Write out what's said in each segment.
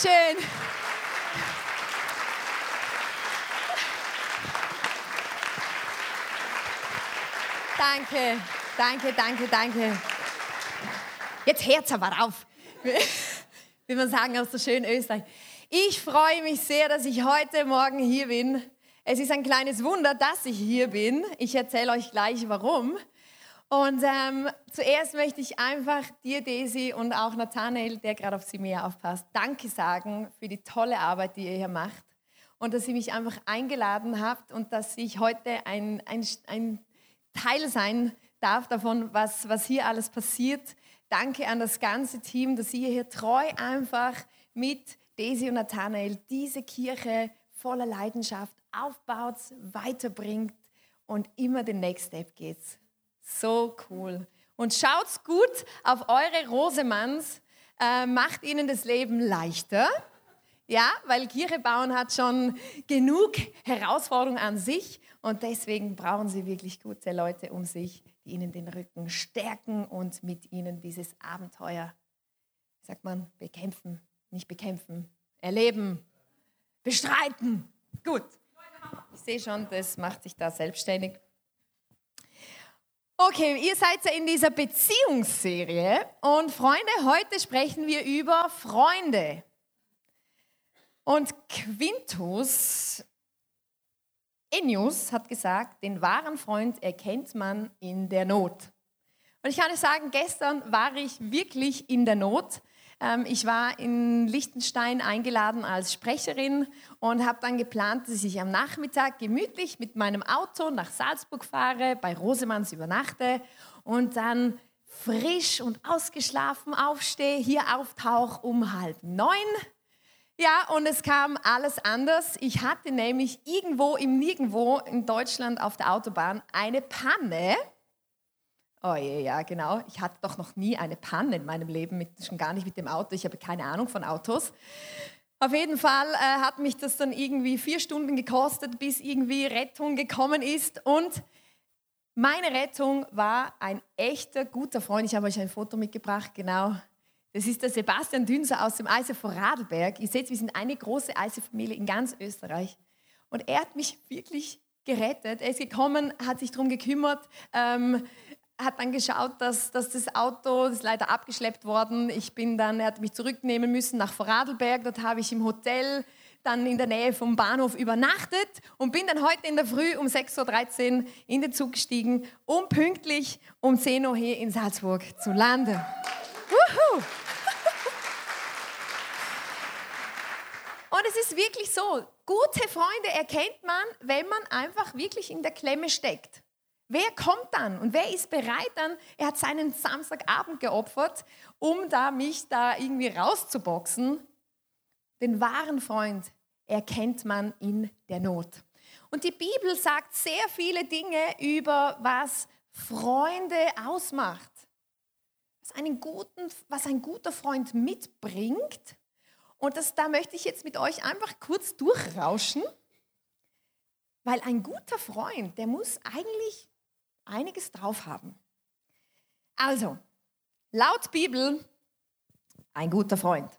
Schön. Danke, danke, danke, danke. Jetzt Herz aber auf, wie man sagen aus der schönen Österreich. Ich freue mich sehr, dass ich heute Morgen hier bin. Es ist ein kleines Wunder, dass ich hier bin. Ich erzähle euch gleich warum. Und ähm, zuerst möchte ich einfach dir, Daisy, und auch Nathanael, der gerade auf sie mehr aufpasst, Danke sagen für die tolle Arbeit, die ihr hier macht. Und dass ihr mich einfach eingeladen habt und dass ich heute ein, ein, ein Teil sein darf davon, was, was hier alles passiert. Danke an das ganze Team, dass ihr hier treu einfach mit Daisy und Nathanael diese Kirche voller Leidenschaft aufbaut, weiterbringt und immer den Next Step geht. So cool. Und schaut gut auf eure Rosemanns, äh, macht ihnen das Leben leichter. Ja, weil Kirche bauen hat schon genug Herausforderungen an sich und deswegen brauchen sie wirklich gute Leute um sich, die ihnen den Rücken stärken und mit ihnen dieses Abenteuer, sagt man, bekämpfen, nicht bekämpfen, erleben, bestreiten. Gut. Ich sehe schon, das macht sich da selbstständig. Okay, ihr seid ja in dieser Beziehungsserie und Freunde, heute sprechen wir über Freunde. Und Quintus Ennius hat gesagt, den wahren Freund erkennt man in der Not. Und ich kann euch sagen, gestern war ich wirklich in der Not. Ähm, ich war in Liechtenstein eingeladen als Sprecherin und habe dann geplant, dass ich am Nachmittag gemütlich mit meinem Auto nach Salzburg fahre, bei Rosemanns übernachte und dann frisch und ausgeschlafen aufstehe, hier auftauche um halb neun. Ja, und es kam alles anders. Ich hatte nämlich irgendwo im Nirgendwo in Deutschland auf der Autobahn eine Panne Oh je, ja, genau. Ich hatte doch noch nie eine Panne in meinem Leben, mit, schon gar nicht mit dem Auto. Ich habe keine Ahnung von Autos. Auf jeden Fall äh, hat mich das dann irgendwie vier Stunden gekostet, bis irgendwie Rettung gekommen ist. Und meine Rettung war ein echter guter Freund. Ich habe euch ein Foto mitgebracht, genau. Das ist der Sebastian Dünser aus dem ISF Radlberg. Ihr seht, wir sind eine große ISF-Familie in ganz Österreich. Und er hat mich wirklich gerettet. Er ist gekommen, hat sich darum gekümmert. Ähm, hat dann geschaut, dass, dass das Auto ist leider abgeschleppt worden. Ich bin dann, er hat mich zurücknehmen müssen nach Vorarlberg. Dort habe ich im Hotel dann in der Nähe vom Bahnhof übernachtet und bin dann heute in der Früh um 6.13 Uhr in den Zug gestiegen, um pünktlich um 10 Uhr hier in Salzburg zu landen. Wuhu! Und es ist wirklich so, gute Freunde erkennt man, wenn man einfach wirklich in der Klemme steckt. Wer kommt dann und wer ist bereit dann? Er hat seinen Samstagabend geopfert, um da mich da irgendwie rauszuboxen. Den wahren Freund erkennt man in der Not. Und die Bibel sagt sehr viele Dinge über was Freunde ausmacht. Was, einen guten, was ein guter Freund mitbringt. Und das, da möchte ich jetzt mit euch einfach kurz durchrauschen. Weil ein guter Freund, der muss eigentlich einiges drauf haben. Also, laut Bibel ein guter Freund.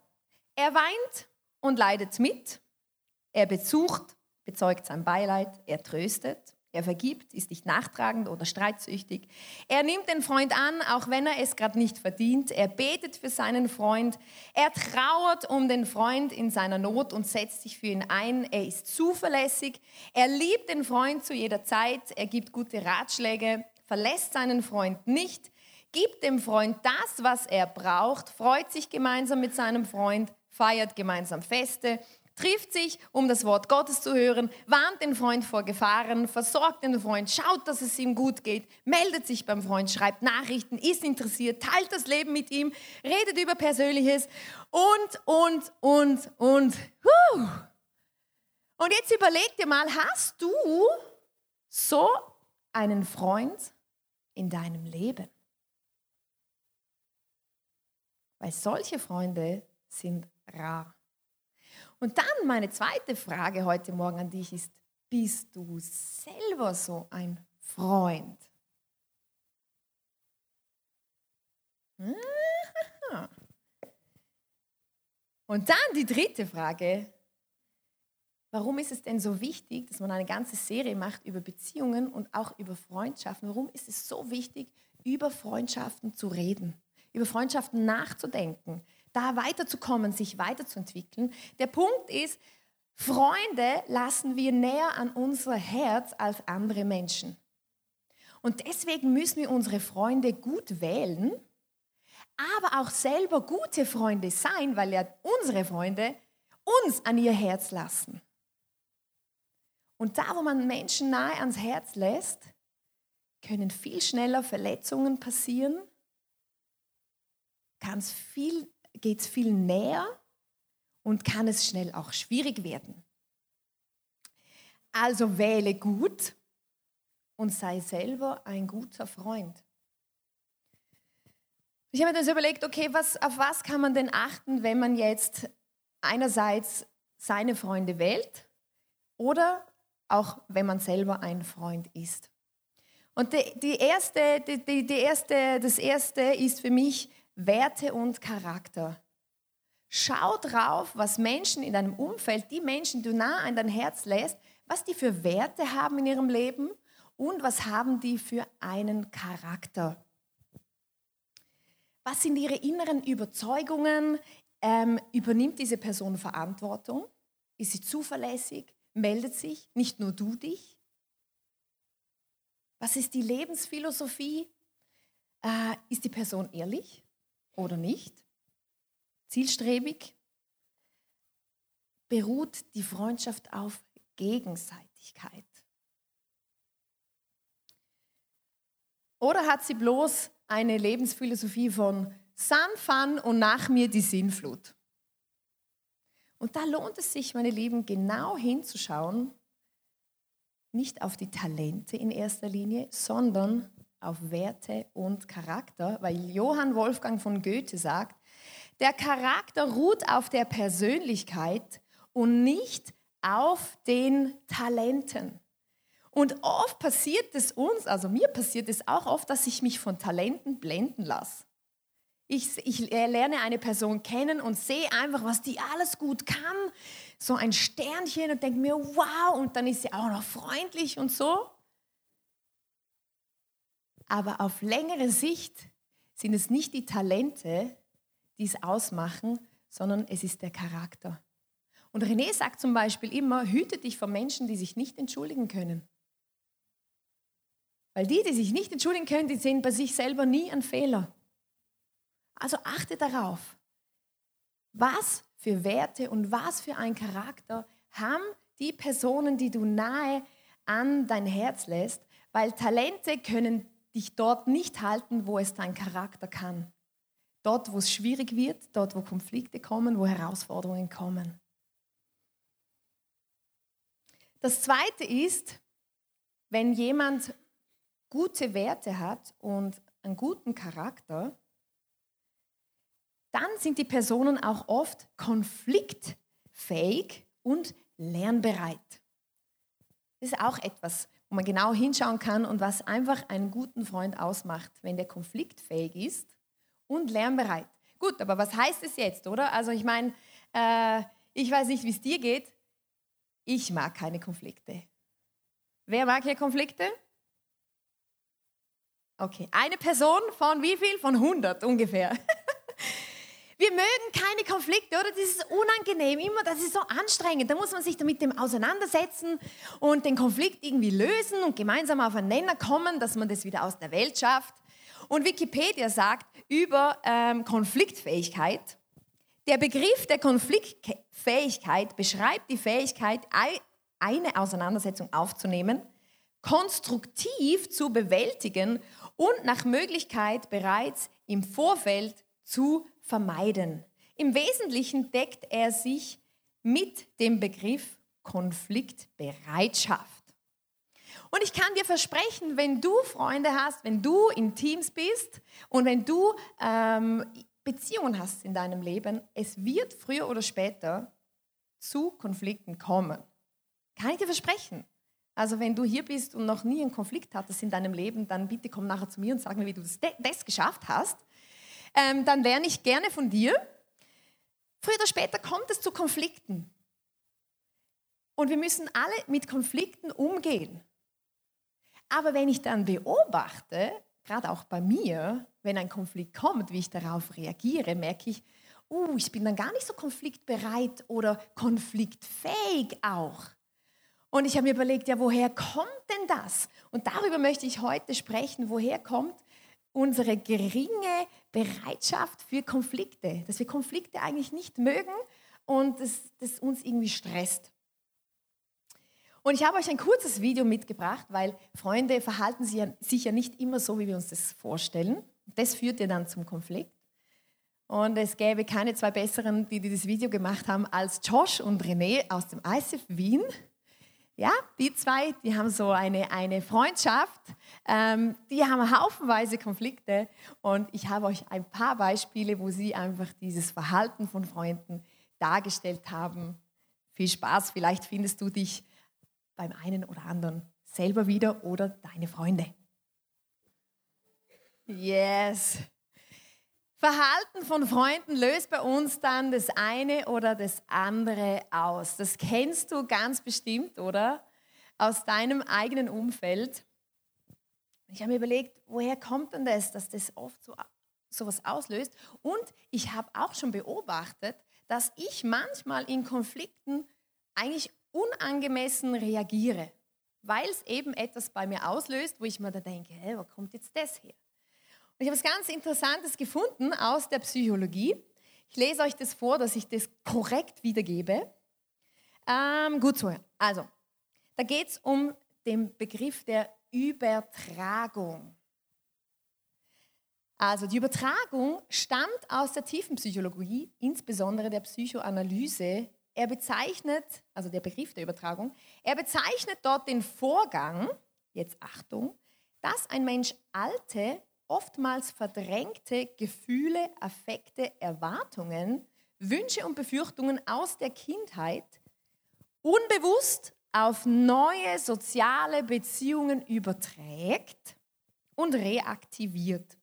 Er weint und leidet mit. Er besucht, bezeugt sein Beileid. Er tröstet. Er vergibt, ist nicht nachtragend oder streitsüchtig. Er nimmt den Freund an, auch wenn er es gerade nicht verdient. Er betet für seinen Freund. Er trauert um den Freund in seiner Not und setzt sich für ihn ein. Er ist zuverlässig. Er liebt den Freund zu jeder Zeit. Er gibt gute Ratschläge, verlässt seinen Freund nicht, gibt dem Freund das, was er braucht, freut sich gemeinsam mit seinem Freund, feiert gemeinsam Feste trifft sich, um das Wort Gottes zu hören, warnt den Freund vor Gefahren, versorgt den Freund, schaut, dass es ihm gut geht, meldet sich beim Freund, schreibt Nachrichten, ist interessiert, teilt das Leben mit ihm, redet über Persönliches und, und, und, und. Huh. Und jetzt überleg dir mal, hast du so einen Freund in deinem Leben? Weil solche Freunde sind rar. Und dann meine zweite Frage heute Morgen an dich ist, bist du selber so ein Freund? Und dann die dritte Frage. Warum ist es denn so wichtig, dass man eine ganze Serie macht über Beziehungen und auch über Freundschaften? Warum ist es so wichtig, über Freundschaften zu reden, über Freundschaften nachzudenken, da weiterzukommen, sich weiterzuentwickeln? Der Punkt ist, Freunde lassen wir näher an unser Herz als andere Menschen. Und deswegen müssen wir unsere Freunde gut wählen, aber auch selber gute Freunde sein, weil ja unsere Freunde uns an ihr Herz lassen. Und da, wo man Menschen nahe ans Herz lässt, können viel schneller Verletzungen passieren, viel, geht es viel näher und kann es schnell auch schwierig werden. Also wähle gut und sei selber ein guter Freund. Ich habe mir das überlegt, okay, was, auf was kann man denn achten, wenn man jetzt einerseits seine Freunde wählt oder auch wenn man selber ein Freund ist. Und die, die erste, die, die erste, das erste ist für mich Werte und Charakter. Schau drauf, was Menschen in deinem Umfeld, die Menschen, die du nah an dein Herz lässt, was die für Werte haben in ihrem Leben und was haben die für einen Charakter. Was sind ihre inneren Überzeugungen? Ähm, übernimmt diese Person Verantwortung? Ist sie zuverlässig? Meldet sich nicht nur du dich? Was ist die Lebensphilosophie? Äh, ist die Person ehrlich oder nicht? Zielstrebig? Beruht die Freundschaft auf Gegenseitigkeit? Oder hat sie bloß eine Lebensphilosophie von Sun, Fun und nach mir die Sinnflut? Und da lohnt es sich, meine Lieben, genau hinzuschauen, nicht auf die Talente in erster Linie, sondern auf Werte und Charakter, weil Johann Wolfgang von Goethe sagt, der Charakter ruht auf der Persönlichkeit und nicht auf den Talenten. Und oft passiert es uns, also mir passiert es auch oft, dass ich mich von Talenten blenden lasse. Ich, ich lerne eine Person kennen und sehe einfach, was die alles gut kann. So ein Sternchen und denke mir, wow, und dann ist sie auch noch freundlich und so. Aber auf längere Sicht sind es nicht die Talente, die es ausmachen, sondern es ist der Charakter. Und René sagt zum Beispiel immer, hüte dich vor Menschen, die sich nicht entschuldigen können. Weil die, die sich nicht entschuldigen können, die sehen bei sich selber nie einen Fehler. Also achte darauf, was für Werte und was für einen Charakter haben die Personen, die du nahe an dein Herz lässt, weil Talente können dich dort nicht halten, wo es dein Charakter kann. Dort, wo es schwierig wird, dort, wo Konflikte kommen, wo Herausforderungen kommen. Das Zweite ist, wenn jemand gute Werte hat und einen guten Charakter, dann sind die Personen auch oft konfliktfähig und lernbereit. Das ist auch etwas, wo man genau hinschauen kann und was einfach einen guten Freund ausmacht, wenn der konfliktfähig ist und lernbereit. Gut, aber was heißt es jetzt, oder? Also ich meine, äh, ich weiß nicht, wie es dir geht. Ich mag keine Konflikte. Wer mag hier Konflikte? Okay, eine Person von wie viel? Von 100 ungefähr. Wir mögen keine Konflikte, oder? Das ist unangenehm, immer, das ist so anstrengend. Da muss man sich damit dem auseinandersetzen und den Konflikt irgendwie lösen und gemeinsam auf einen Nenner kommen, dass man das wieder aus der Welt schafft. Und Wikipedia sagt über ähm, Konfliktfähigkeit, der Begriff der Konfliktfähigkeit beschreibt die Fähigkeit, eine Auseinandersetzung aufzunehmen, konstruktiv zu bewältigen und nach Möglichkeit bereits im Vorfeld zu vermeiden. Im Wesentlichen deckt er sich mit dem Begriff Konfliktbereitschaft. Und ich kann dir versprechen, wenn du Freunde hast, wenn du in Teams bist und wenn du ähm, Beziehungen hast in deinem Leben, es wird früher oder später zu Konflikten kommen. Kann ich dir versprechen. Also wenn du hier bist und noch nie einen Konflikt hattest in deinem Leben, dann bitte komm nachher zu mir und sag mir, wie du das, das geschafft hast. Ähm, dann lerne ich gerne von dir. Früher oder später kommt es zu Konflikten. Und wir müssen alle mit Konflikten umgehen. Aber wenn ich dann beobachte, gerade auch bei mir, wenn ein Konflikt kommt, wie ich darauf reagiere, merke ich, uh, ich bin dann gar nicht so konfliktbereit oder konfliktfähig auch. Und ich habe mir überlegt, ja, woher kommt denn das? Und darüber möchte ich heute sprechen. Woher kommt unsere geringe Bereitschaft für Konflikte? Dass wir Konflikte eigentlich nicht mögen und das uns irgendwie stresst. Und ich habe euch ein kurzes Video mitgebracht, weil Freunde verhalten sich ja, sich ja nicht immer so, wie wir uns das vorstellen. Das führt ja dann zum Konflikt. Und es gäbe keine zwei besseren, die dieses Video gemacht haben, als Josh und René aus dem ICF Wien. Ja, die zwei, die haben so eine, eine Freundschaft, ähm, die haben haufenweise Konflikte und ich habe euch ein paar Beispiele, wo sie einfach dieses Verhalten von Freunden dargestellt haben. Viel Spaß, vielleicht findest du dich beim einen oder anderen selber wieder oder deine Freunde. Yes. Verhalten von Freunden löst bei uns dann das eine oder das andere aus. Das kennst du ganz bestimmt, oder? Aus deinem eigenen Umfeld. Ich habe mir überlegt, woher kommt denn das, dass das oft so sowas auslöst? Und ich habe auch schon beobachtet, dass ich manchmal in Konflikten eigentlich unangemessen reagiere, weil es eben etwas bei mir auslöst, wo ich mir da denke, hey, wo kommt jetzt das her? Ich habe was ganz Interessantes gefunden aus der Psychologie. Ich lese euch das vor, dass ich das korrekt wiedergebe. Ähm, gut so. Also, da geht es um den Begriff der Übertragung. Also die Übertragung stammt aus der tiefen Psychologie, insbesondere der Psychoanalyse er bezeichnet, also der Begriff der Übertragung, er bezeichnet dort den Vorgang, jetzt Achtung, dass ein Mensch alte, oftmals verdrängte Gefühle, Affekte, Erwartungen, Wünsche und Befürchtungen aus der Kindheit unbewusst auf neue soziale Beziehungen überträgt und reaktiviert.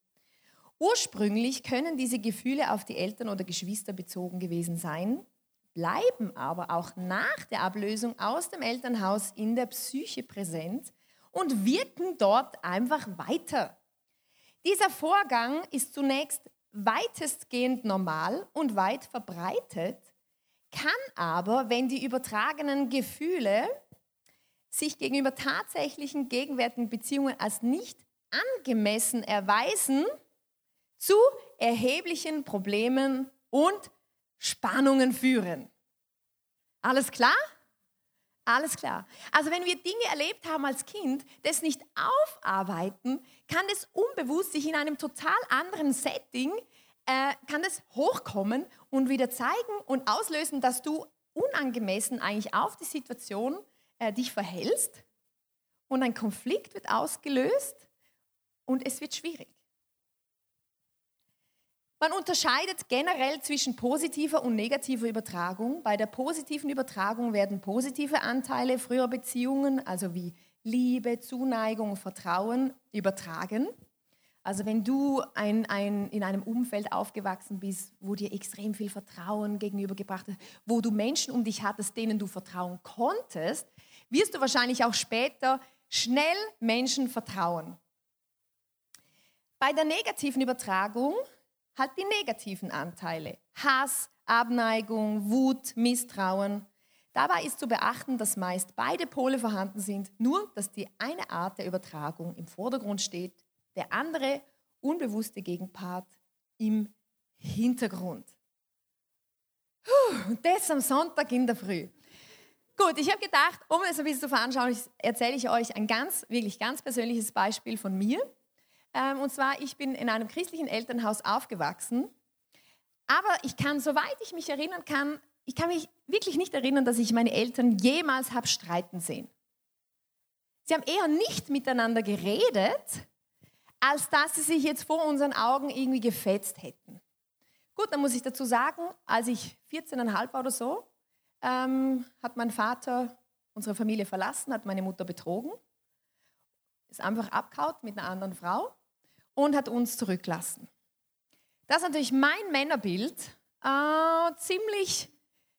Ursprünglich können diese Gefühle auf die Eltern oder Geschwister bezogen gewesen sein, bleiben aber auch nach der Ablösung aus dem Elternhaus in der Psyche präsent und wirken dort einfach weiter. Dieser Vorgang ist zunächst weitestgehend normal und weit verbreitet, kann aber, wenn die übertragenen Gefühle sich gegenüber tatsächlichen gegenwärtigen Beziehungen als nicht angemessen erweisen, zu erheblichen Problemen und Spannungen führen. Alles klar? Alles klar. Also wenn wir Dinge erlebt haben als Kind, das nicht aufarbeiten, kann es unbewusst sich in einem total anderen Setting, äh, kann es hochkommen und wieder zeigen und auslösen, dass du unangemessen eigentlich auf die Situation äh, dich verhältst und ein Konflikt wird ausgelöst und es wird schwierig. Man unterscheidet generell zwischen positiver und negativer Übertragung. Bei der positiven Übertragung werden positive Anteile früherer Beziehungen, also wie Liebe, Zuneigung, Vertrauen, übertragen. Also wenn du ein, ein, in einem Umfeld aufgewachsen bist, wo dir extrem viel Vertrauen gegenübergebracht hat, wo du Menschen um dich hattest, denen du vertrauen konntest, wirst du wahrscheinlich auch später schnell Menschen vertrauen. Bei der negativen Übertragung halt die negativen Anteile. Hass, Abneigung, Wut, Misstrauen. Dabei ist zu beachten, dass meist beide Pole vorhanden sind, nur dass die eine Art der Übertragung im Vordergrund steht, der andere unbewusste Gegenpart im Hintergrund. Und das am Sonntag in der Früh. Gut, ich habe gedacht, um es ein bisschen zu veranschaulichen, erzähle ich euch ein ganz, wirklich ganz persönliches Beispiel von mir. Ähm, und zwar, ich bin in einem christlichen Elternhaus aufgewachsen. Aber ich kann, soweit ich mich erinnern kann, ich kann mich wirklich nicht erinnern, dass ich meine Eltern jemals habe streiten sehen. Sie haben eher nicht miteinander geredet, als dass sie sich jetzt vor unseren Augen irgendwie gefetzt hätten. Gut, dann muss ich dazu sagen, als ich 14,5 war oder so, ähm, hat mein Vater unsere Familie verlassen, hat meine Mutter betrogen, ist einfach abgehaut mit einer anderen Frau und hat uns zurücklassen. Das ist natürlich mein Männerbild äh, ziemlich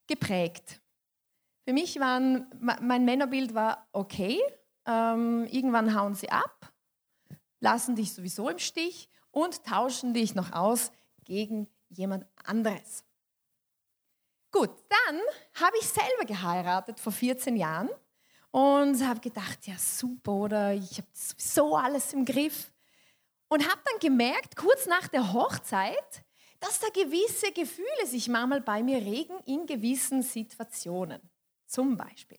geprägt. Für mich war mein Männerbild war okay. Ähm, irgendwann hauen sie ab, lassen dich sowieso im Stich und tauschen dich noch aus gegen jemand anderes. Gut, dann habe ich selber geheiratet vor 14 Jahren und habe gedacht, ja super, oder ich habe sowieso alles im Griff. Und habe dann gemerkt, kurz nach der Hochzeit, dass da gewisse Gefühle sich manchmal bei mir regen in gewissen Situationen. Zum Beispiel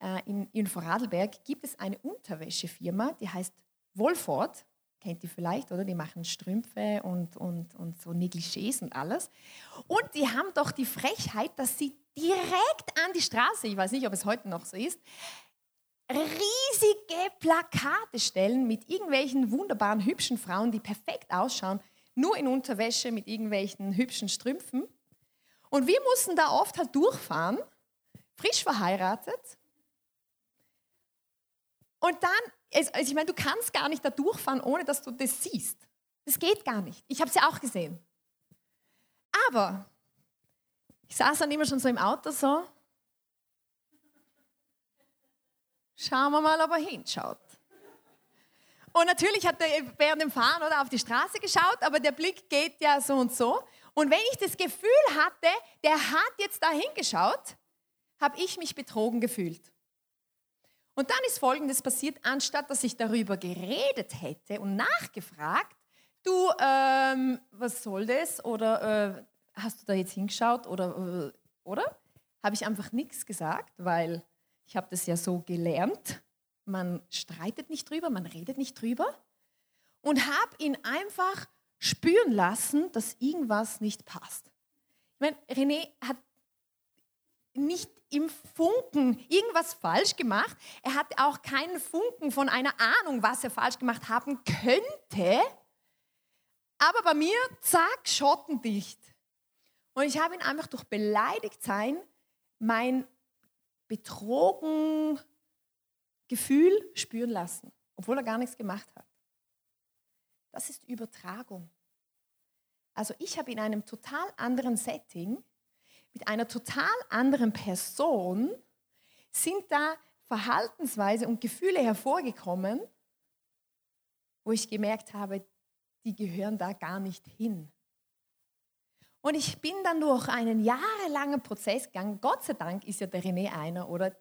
äh, in, in Vorarlberg gibt es eine Unterwäschefirma, die heißt Wolford. Kennt ihr vielleicht, oder? Die machen Strümpfe und, und, und so Negligés und alles. Und die haben doch die Frechheit, dass sie direkt an die Straße, ich weiß nicht, ob es heute noch so ist, riesige Plakate stellen mit irgendwelchen wunderbaren, hübschen Frauen, die perfekt ausschauen, nur in Unterwäsche mit irgendwelchen hübschen Strümpfen. Und wir mussten da oft halt durchfahren, frisch verheiratet. Und dann, also ich meine, du kannst gar nicht da durchfahren, ohne dass du das siehst. Das geht gar nicht. Ich habe es ja auch gesehen. Aber ich saß dann immer schon so im Auto so. Schauen wir mal, ob er hinschaut. Und natürlich hat er während dem Fahren oder auf die Straße geschaut, aber der Blick geht ja so und so. Und wenn ich das Gefühl hatte, der hat jetzt da hingeschaut, habe ich mich betrogen gefühlt. Und dann ist Folgendes passiert, anstatt dass ich darüber geredet hätte und nachgefragt, du, ähm, was soll das? Oder äh, hast du da jetzt hingeschaut? Oder, äh, oder? Habe ich einfach nichts gesagt, weil ich habe das ja so gelernt. Man streitet nicht drüber, man redet nicht drüber. Und habe ihn einfach spüren lassen, dass irgendwas nicht passt. Ich meine, René hat nicht im Funken irgendwas falsch gemacht. Er hat auch keinen Funken von einer Ahnung, was er falsch gemacht haben könnte. Aber bei mir, zack, schottendicht. Und ich habe ihn einfach durch Beleidigtsein mein betrogen Gefühl spüren lassen, obwohl er gar nichts gemacht hat. Das ist Übertragung. Also ich habe in einem total anderen Setting mit einer total anderen Person sind da Verhaltensweise und Gefühle hervorgekommen, wo ich gemerkt habe, die gehören da gar nicht hin. Und ich bin dann durch einen jahrelangen Prozess gegangen. Gott sei Dank ist ja der René einer, oder?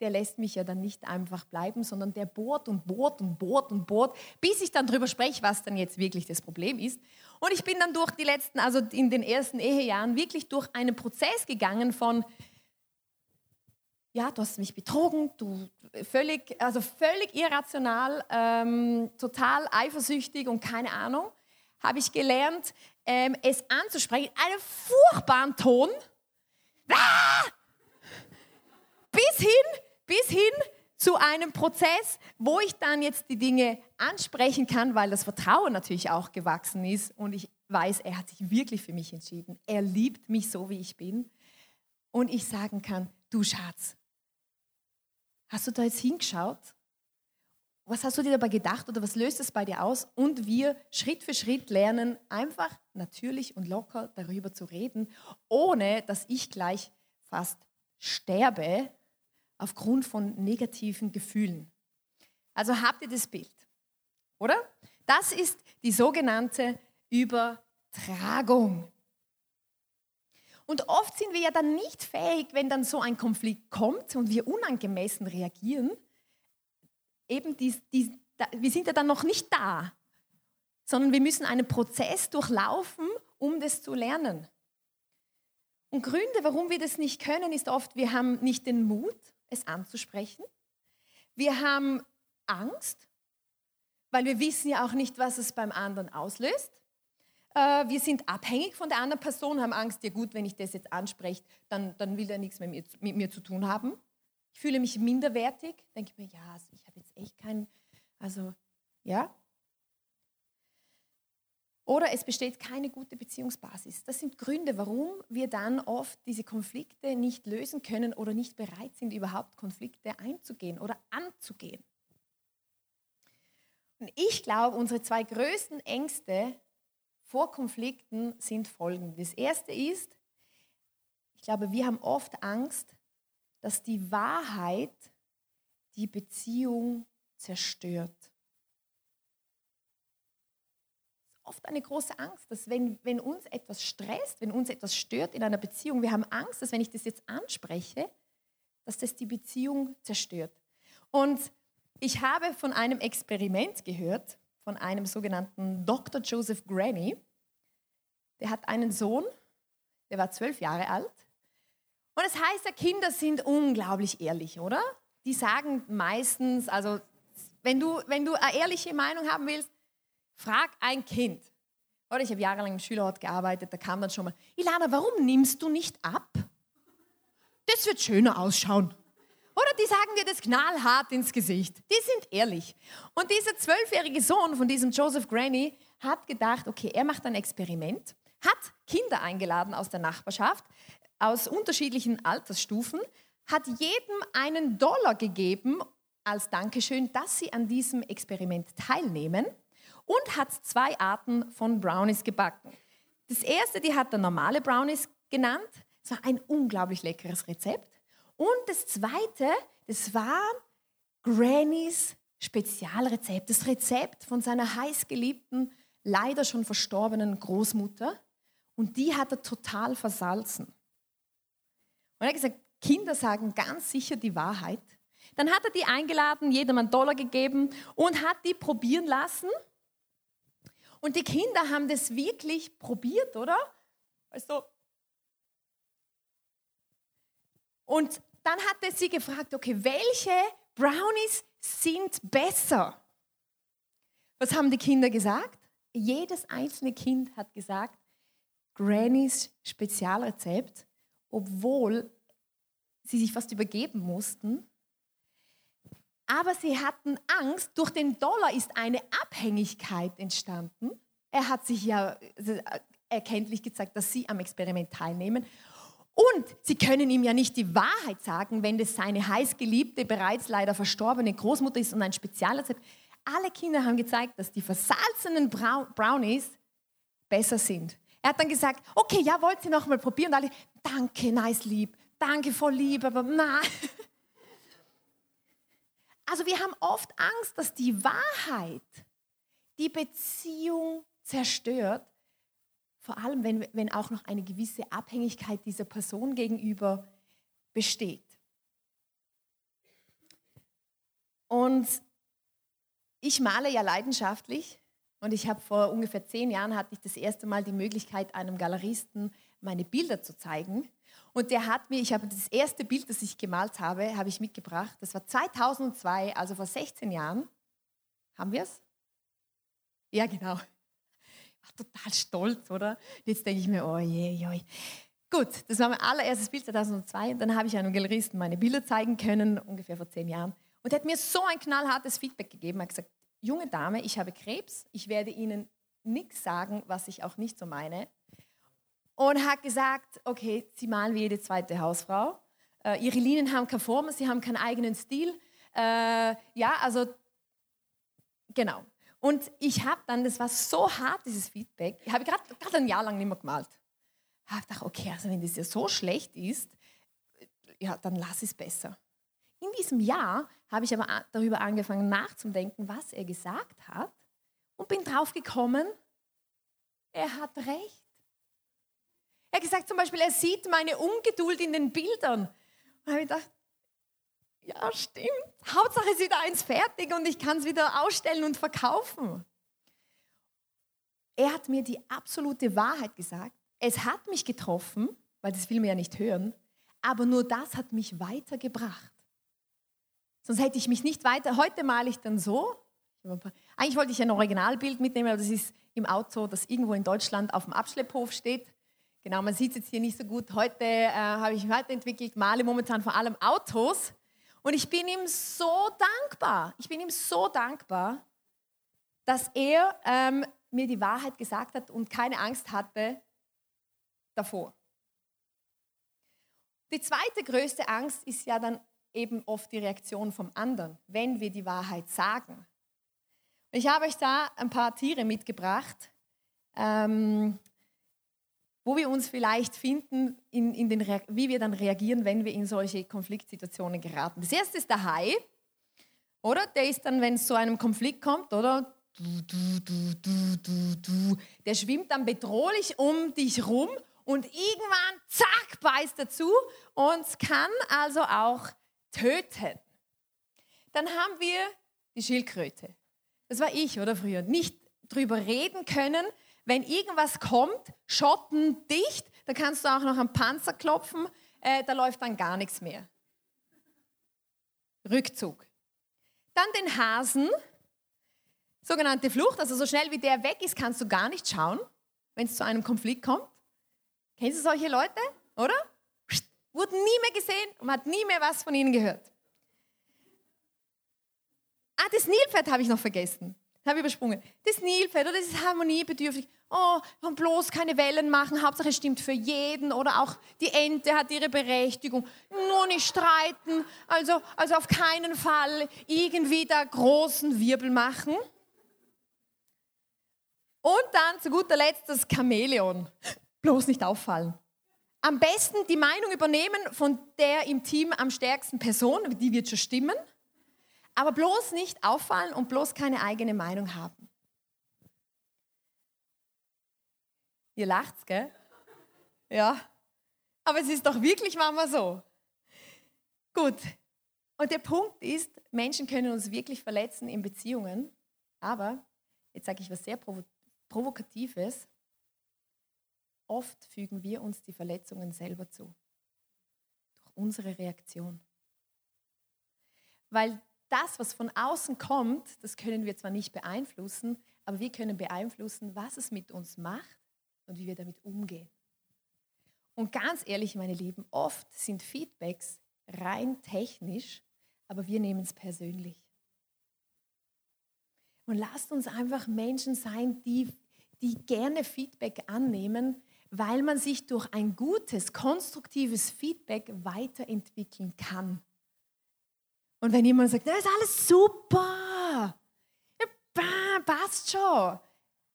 Der lässt mich ja dann nicht einfach bleiben, sondern der bohrt und bohrt und bohrt und bohrt, bis ich dann darüber spreche, was dann jetzt wirklich das Problem ist. Und ich bin dann durch die letzten, also in den ersten Ehejahren, wirklich durch einen Prozess gegangen von, ja, du hast mich betrogen, du völlig, also völlig irrational, ähm, total eifersüchtig und keine Ahnung, habe ich gelernt, ähm, es anzusprechen, einen furchtbaren Ton, ah! bis hin, bis hin zu einem Prozess, wo ich dann jetzt die Dinge ansprechen kann, weil das Vertrauen natürlich auch gewachsen ist und ich weiß, er hat sich wirklich für mich entschieden. Er liebt mich so, wie ich bin. Und ich sagen kann, du Schatz, hast du da jetzt hingeschaut? Was hast du dir dabei gedacht oder was löst es bei dir aus? Und wir Schritt für Schritt lernen, einfach natürlich und locker darüber zu reden, ohne dass ich gleich fast sterbe, aufgrund von negativen Gefühlen. Also habt ihr das Bild, oder? Das ist die sogenannte Übertragung. Und oft sind wir ja dann nicht fähig, wenn dann so ein Konflikt kommt und wir unangemessen reagieren, eben dies, dies, wir sind ja dann noch nicht da, sondern wir müssen einen Prozess durchlaufen, um das zu lernen. Und Gründe, warum wir das nicht können, ist oft, wir haben nicht den Mut, es anzusprechen. Wir haben Angst, weil wir wissen ja auch nicht, was es beim anderen auslöst. Äh, wir sind abhängig von der anderen Person, haben Angst, ja gut, wenn ich das jetzt anspreche, dann, dann will er nichts mehr mit mir zu tun haben. Ich fühle mich minderwertig, denke mir, ja, also ich habe jetzt echt keinen, also ja, oder es besteht keine gute Beziehungsbasis. Das sind Gründe, warum wir dann oft diese Konflikte nicht lösen können oder nicht bereit sind, überhaupt Konflikte einzugehen oder anzugehen. Und ich glaube, unsere zwei größten Ängste vor Konflikten sind folgende. Das erste ist, ich glaube, wir haben oft Angst, dass die Wahrheit die Beziehung zerstört. Oft eine große Angst, dass wenn, wenn uns etwas stresst, wenn uns etwas stört in einer Beziehung, wir haben Angst, dass wenn ich das jetzt anspreche, dass das die Beziehung zerstört. Und ich habe von einem Experiment gehört, von einem sogenannten Dr. Joseph Granny. Der hat einen Sohn, der war zwölf Jahre alt. Und es heißt ja, Kinder sind unglaublich ehrlich, oder? Die sagen meistens, also wenn du, wenn du eine ehrliche Meinung haben willst, frag ein Kind. Oder ich habe jahrelang im Schülerort gearbeitet, da kam dann schon mal, Ilana, warum nimmst du nicht ab? Das wird schöner ausschauen. Oder die sagen dir das knallhart ins Gesicht. Die sind ehrlich. Und dieser zwölfjährige Sohn von diesem Joseph Granny hat gedacht, okay, er macht ein Experiment, hat Kinder eingeladen aus der Nachbarschaft, aus unterschiedlichen Altersstufen, hat jedem einen Dollar gegeben als Dankeschön, dass sie an diesem Experiment teilnehmen und hat zwei Arten von Brownies gebacken. Das erste, die hat er normale Brownies genannt. Es war ein unglaublich leckeres Rezept. Und das zweite, das war Grannys Spezialrezept, das Rezept von seiner heißgeliebten, leider schon verstorbenen Großmutter. Und die hat er total versalzen. Und er hat gesagt, Kinder sagen ganz sicher die Wahrheit. Dann hat er die eingeladen, jedem einen Dollar gegeben und hat die probieren lassen. Und die Kinder haben das wirklich probiert, oder? Also, und dann hat er sie gefragt, okay, welche Brownies sind besser? Was haben die Kinder gesagt? Jedes einzelne Kind hat gesagt, Grannys Spezialrezept, obwohl sie sich fast übergeben mussten. Aber sie hatten Angst, durch den Dollar ist eine Abhängigkeit entstanden. Er hat sich ja äh, erkenntlich gezeigt, dass sie am Experiment teilnehmen. Und sie können ihm ja nicht die Wahrheit sagen, wenn das seine heißgeliebte, bereits leider verstorbene Großmutter ist und ein Spezialrezept. Alle Kinder haben gezeigt, dass die versalzenen Brownies besser sind. Er hat dann gesagt, okay, ja, wollt ihr noch mal probieren? Und alle, danke, nice, lieb, danke, voll lieb, aber na. Also wir haben oft Angst, dass die Wahrheit die Beziehung zerstört, vor allem, wenn, wenn auch noch eine gewisse Abhängigkeit dieser Person gegenüber besteht. Und ich male ja leidenschaftlich und ich habe vor ungefähr zehn Jahren hatte ich das erste Mal die Möglichkeit, einem Galeristen meine Bilder zu zeigen. Und der hat mir, ich habe das erste Bild, das ich gemalt habe, habe ich mitgebracht. Das war 2002, also vor 16 Jahren. Haben wir es? Ja, genau total stolz, oder? Jetzt denke ich mir, oh je, je. Gut, das war mein allererstes Bild 2002. Dann habe ich einem Galeristen meine Bilder zeigen können, ungefähr vor zehn Jahren. Und er hat mir so ein knallhartes Feedback gegeben. Er hat gesagt, junge Dame, ich habe Krebs, ich werde Ihnen nichts sagen, was ich auch nicht so meine. Und hat gesagt, okay, Sie malen wie jede zweite Hausfrau. Äh, ihre Linien haben keine Form, Sie haben keinen eigenen Stil. Äh, ja, also genau. Und ich habe dann, das war so hart, dieses Feedback, ich habe gerade ein Jahr lang nicht mehr gemalt. Ich habe gedacht, okay, also wenn das ja so schlecht ist, ja, dann lass es besser. In diesem Jahr habe ich aber darüber angefangen nachzudenken, was er gesagt hat und bin drauf gekommen, er hat recht. Er hat gesagt zum Beispiel, er sieht meine Ungeduld in den Bildern. Und habe ich gedacht, ja, stimmt. Hauptsache ist wieder eins fertig und ich kann es wieder ausstellen und verkaufen. Er hat mir die absolute Wahrheit gesagt. Es hat mich getroffen, weil das will mir ja nicht hören, aber nur das hat mich weitergebracht. Sonst hätte ich mich nicht weiter. Heute male ich dann so. Eigentlich wollte ich ein Originalbild mitnehmen, aber das ist im Auto, das irgendwo in Deutschland auf dem Abschlepphof steht. Genau, man sieht es jetzt hier nicht so gut. Heute äh, habe ich mich weiterentwickelt, male momentan vor allem Autos. Und ich bin ihm so dankbar. Ich bin ihm so dankbar, dass er ähm, mir die Wahrheit gesagt hat und keine Angst hatte davor. Die zweite größte Angst ist ja dann eben oft die Reaktion vom anderen, wenn wir die Wahrheit sagen. Ich habe euch da ein paar Tiere mitgebracht. ähm, wo wir uns vielleicht finden, in, in den, wie wir dann reagieren, wenn wir in solche Konfliktsituationen geraten. Das erste ist der Hai, oder? Der ist dann, wenn es zu einem Konflikt kommt, oder? Du, du, du, du, du, du. Der schwimmt dann bedrohlich um dich rum und irgendwann, zack, beißt er zu und kann also auch töten. Dann haben wir die Schildkröte. Das war ich, oder früher. Nicht drüber reden können, wenn irgendwas kommt, Schotten dicht, da kannst du auch noch am Panzer klopfen, äh, da läuft dann gar nichts mehr. Rückzug. Dann den Hasen, sogenannte Flucht, also so schnell wie der weg ist, kannst du gar nicht schauen, wenn es zu einem Konflikt kommt. Kennst du solche Leute, oder? Wurden nie mehr gesehen und man hat nie mehr was von ihnen gehört. Ah, das Nilpferd habe ich noch vergessen. Habe ich übersprungen. Das Nilpferd, oder das ist harmoniebedürftig. Oh, man bloß keine Wellen machen, Hauptsache es stimmt für jeden. Oder auch die Ente hat ihre Berechtigung. Nur nicht streiten, also, also auf keinen Fall irgendwie da großen Wirbel machen. Und dann zu guter Letzt das Chamäleon. Bloß nicht auffallen. Am besten die Meinung übernehmen von der im Team am stärksten Person, die wird schon stimmen. Aber bloß nicht auffallen und bloß keine eigene Meinung haben. Ihr lacht's, gell? Ja. Aber es ist doch wirklich manchmal so. Gut. Und der Punkt ist, Menschen können uns wirklich verletzen in Beziehungen. Aber, jetzt sage ich was sehr Provokatives, oft fügen wir uns die Verletzungen selber zu. Durch unsere Reaktion. Weil das, was von außen kommt, das können wir zwar nicht beeinflussen, aber wir können beeinflussen, was es mit uns macht und wie wir damit umgehen. Und ganz ehrlich, meine Lieben, oft sind Feedbacks rein technisch, aber wir nehmen es persönlich. Und lasst uns einfach Menschen sein, die, die gerne Feedback annehmen, weil man sich durch ein gutes, konstruktives Feedback weiterentwickeln kann. Und wenn jemand sagt, das ist alles super, ja, passt schon,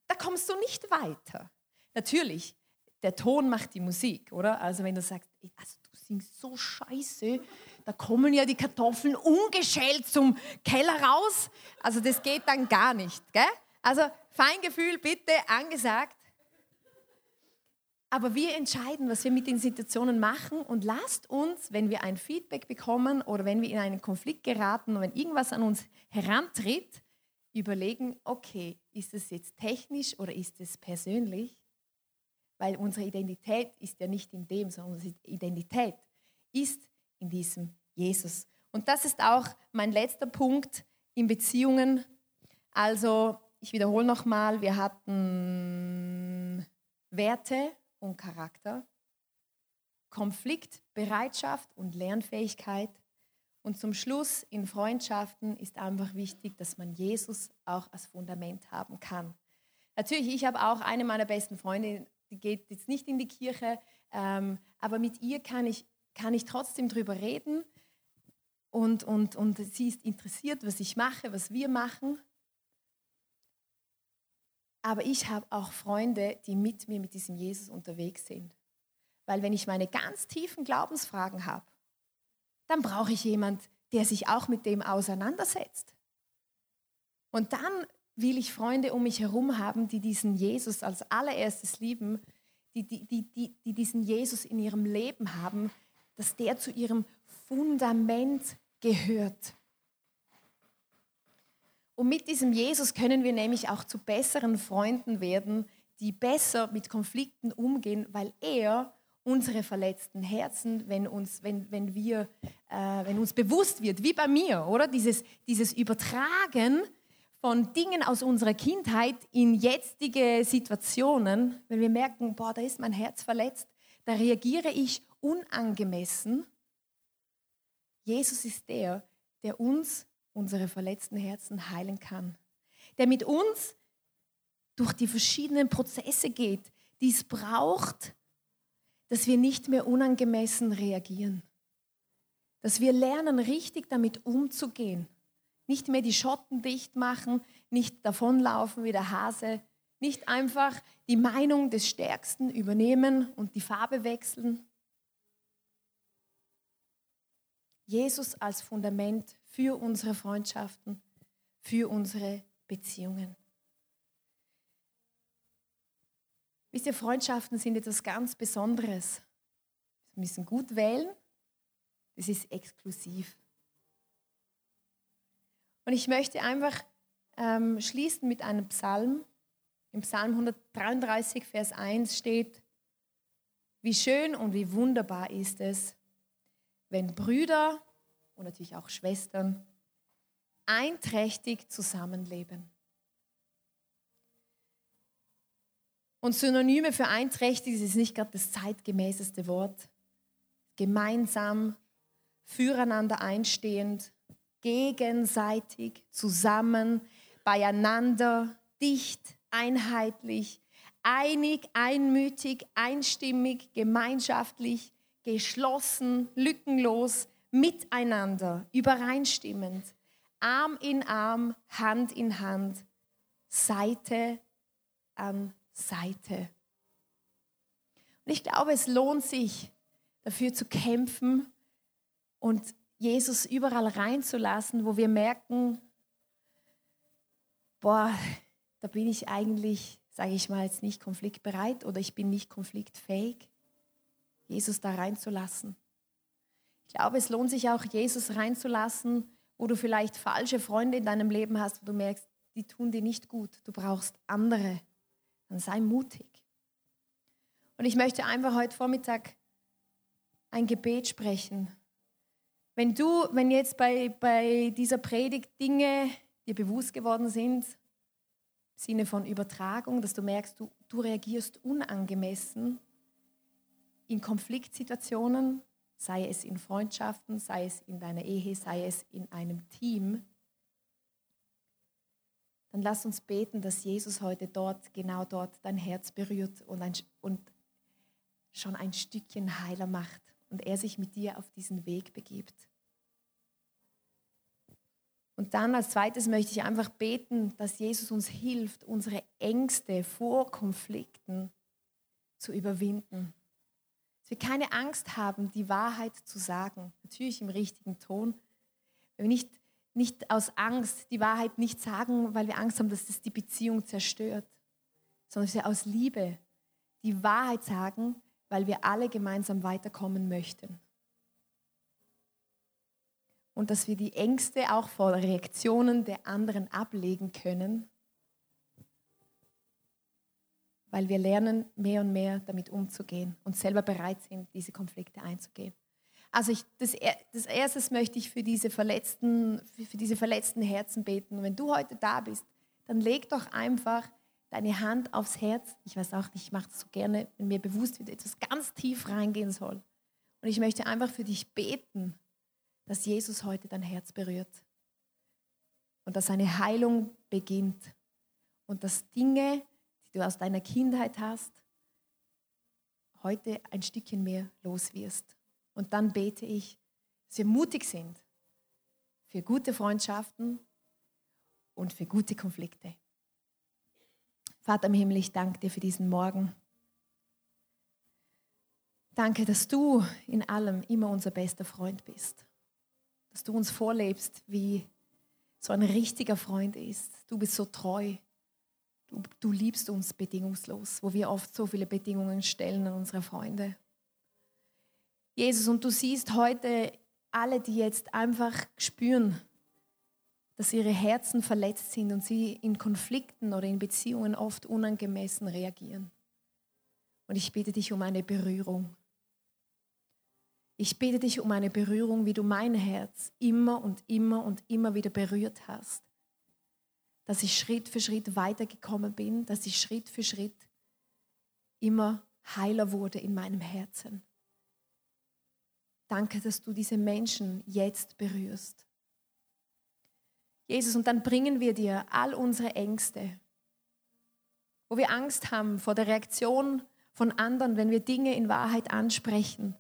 da kommst du nicht weiter. Natürlich, der Ton macht die Musik, oder? Also wenn du sagst, also du singst so scheiße, da kommen ja die Kartoffeln ungeschält zum Keller raus. Also das geht dann gar nicht, gell? Also Feingefühl bitte angesagt. Aber wir entscheiden, was wir mit den Situationen machen und lasst uns, wenn wir ein Feedback bekommen oder wenn wir in einen Konflikt geraten und wenn irgendwas an uns herantritt, überlegen, okay, ist es jetzt technisch oder ist es persönlich? Weil unsere Identität ist ja nicht in dem, sondern unsere Identität ist in diesem Jesus. Und das ist auch mein letzter Punkt in Beziehungen. Also, ich wiederhole nochmal, wir hatten Werte, und Charakter, Konfliktbereitschaft und Lernfähigkeit. Und zum Schluss in Freundschaften ist einfach wichtig, dass man Jesus auch als Fundament haben kann. Natürlich, ich habe auch eine meiner besten Freunde, die geht jetzt nicht in die Kirche, ähm, aber mit ihr kann ich, kann ich trotzdem drüber reden. Und, und, und sie ist interessiert, was ich mache, was wir machen. Aber ich habe auch Freunde, die mit mir mit diesem Jesus unterwegs sind. Weil wenn ich meine ganz tiefen Glaubensfragen habe, dann brauche ich jemand, der sich auch mit dem auseinandersetzt. Und dann will ich Freunde um mich herum haben, die diesen Jesus als allererstes lieben, die, die, die, die, die diesen Jesus in ihrem Leben haben, dass der zu ihrem Fundament gehört. Und mit diesem Jesus können wir nämlich auch zu besseren Freunden werden, die besser mit Konflikten umgehen, weil er unsere verletzten Herzen, wenn uns, wenn, wenn wir, äh, wenn uns bewusst wird, wie bei mir, oder? Dieses, dieses Übertragen von Dingen aus unserer Kindheit in jetzige Situationen, wenn wir merken, boah, da ist mein Herz verletzt, da reagiere ich unangemessen. Jesus ist der, der uns unsere verletzten Herzen heilen kann. Der mit uns durch die verschiedenen Prozesse geht, die es braucht, dass wir nicht mehr unangemessen reagieren. Dass wir lernen, richtig damit umzugehen. Nicht mehr die Schotten dicht machen, nicht davonlaufen wie der Hase, nicht einfach die Meinung des Stärksten übernehmen und die Farbe wechseln. Jesus als Fundament für unsere Freundschaften, für unsere Beziehungen. Wisst ihr, Freundschaften sind etwas ganz Besonderes. Wir müssen gut wählen. Das ist exklusiv. Und ich möchte einfach ähm, schließen mit einem Psalm. Im Psalm 133, Vers 1 steht, wie schön und wie wunderbar ist es, wenn Brüder und natürlich auch Schwestern einträchtig zusammenleben. Und Synonyme für einträchtig ist nicht gerade das zeitgemäßeste Wort. Gemeinsam, füreinander einstehend, gegenseitig, zusammen, beieinander, dicht, einheitlich, einig, einmütig, einstimmig, gemeinschaftlich, geschlossen, lückenlos, miteinander, übereinstimmend, Arm in Arm, Hand in Hand, Seite an Seite. Und ich glaube, es lohnt sich, dafür zu kämpfen und Jesus überall reinzulassen, wo wir merken, boah, da bin ich eigentlich, sage ich mal, jetzt nicht konfliktbereit oder ich bin nicht konfliktfähig. Jesus da reinzulassen. Ich glaube, es lohnt sich auch, Jesus reinzulassen, wo du vielleicht falsche Freunde in deinem Leben hast, wo du merkst, die tun dir nicht gut. Du brauchst andere. Dann sei mutig. Und ich möchte einfach heute Vormittag ein Gebet sprechen. Wenn du, wenn jetzt bei, bei dieser Predigt Dinge dir bewusst geworden sind, im Sinne von Übertragung, dass du merkst, du, du reagierst unangemessen in Konfliktsituationen, sei es in Freundschaften, sei es in deiner Ehe, sei es in einem Team, dann lass uns beten, dass Jesus heute dort, genau dort dein Herz berührt und, ein, und schon ein Stückchen heiler macht und er sich mit dir auf diesen Weg begibt. Und dann als zweites möchte ich einfach beten, dass Jesus uns hilft, unsere Ängste vor Konflikten zu überwinden. Dass wir keine Angst haben, die Wahrheit zu sagen, natürlich im richtigen Ton. Wenn wir nicht, nicht aus Angst die Wahrheit nicht sagen, weil wir Angst haben, dass das die Beziehung zerstört, sondern dass wir aus Liebe die Wahrheit sagen, weil wir alle gemeinsam weiterkommen möchten. Und dass wir die Ängste auch vor Reaktionen der anderen ablegen können weil wir lernen, mehr und mehr damit umzugehen und selber bereit sind, diese Konflikte einzugehen. Also ich, das, das Erste möchte ich für diese, verletzten, für diese verletzten Herzen beten. Und wenn du heute da bist, dann leg doch einfach deine Hand aufs Herz. Ich weiß auch nicht, ich mache das so gerne, wenn mir bewusst wird, etwas ganz tief reingehen soll. Und ich möchte einfach für dich beten, dass Jesus heute dein Herz berührt und dass eine Heilung beginnt und dass Dinge, du aus deiner Kindheit hast, heute ein Stückchen mehr los wirst. Und dann bete ich, dass wir mutig sind für gute Freundschaften und für gute Konflikte. Vater im Himmel, ich danke dir für diesen Morgen. Danke, dass du in allem immer unser bester Freund bist. Dass du uns vorlebst, wie so ein richtiger Freund ist. Du bist so treu. Du, du liebst uns bedingungslos, wo wir oft so viele Bedingungen stellen an unsere Freunde. Jesus, und du siehst heute alle, die jetzt einfach spüren, dass ihre Herzen verletzt sind und sie in Konflikten oder in Beziehungen oft unangemessen reagieren. Und ich bitte dich um eine Berührung. Ich bitte dich um eine Berührung, wie du mein Herz immer und immer und immer wieder berührt hast dass ich Schritt für Schritt weitergekommen bin, dass ich Schritt für Schritt immer heiler wurde in meinem Herzen. Danke, dass du diese Menschen jetzt berührst. Jesus, und dann bringen wir dir all unsere Ängste, wo wir Angst haben vor der Reaktion von anderen, wenn wir Dinge in Wahrheit ansprechen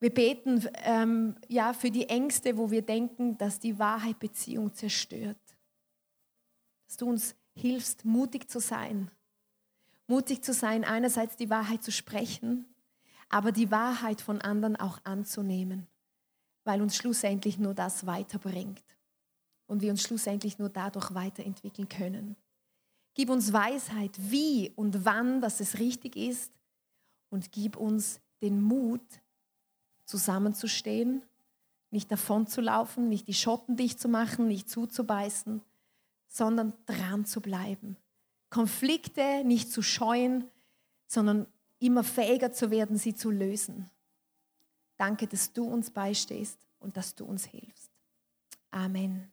wir beten ähm, ja, für die Ängste, wo wir denken, dass die Wahrheit Beziehung zerstört. Dass du uns hilfst, mutig zu sein. Mutig zu sein, einerseits die Wahrheit zu sprechen, aber die Wahrheit von anderen auch anzunehmen, weil uns schlussendlich nur das weiterbringt und wir uns schlussendlich nur dadurch weiterentwickeln können. Gib uns Weisheit, wie und wann, dass es richtig ist und gib uns den Mut, zusammenzustehen, nicht davon zu laufen, nicht die Schotten dicht zu machen, nicht zuzubeißen, sondern dran zu bleiben. Konflikte nicht zu scheuen, sondern immer fähiger zu werden, sie zu lösen. Danke, dass du uns beistehst und dass du uns hilfst. Amen.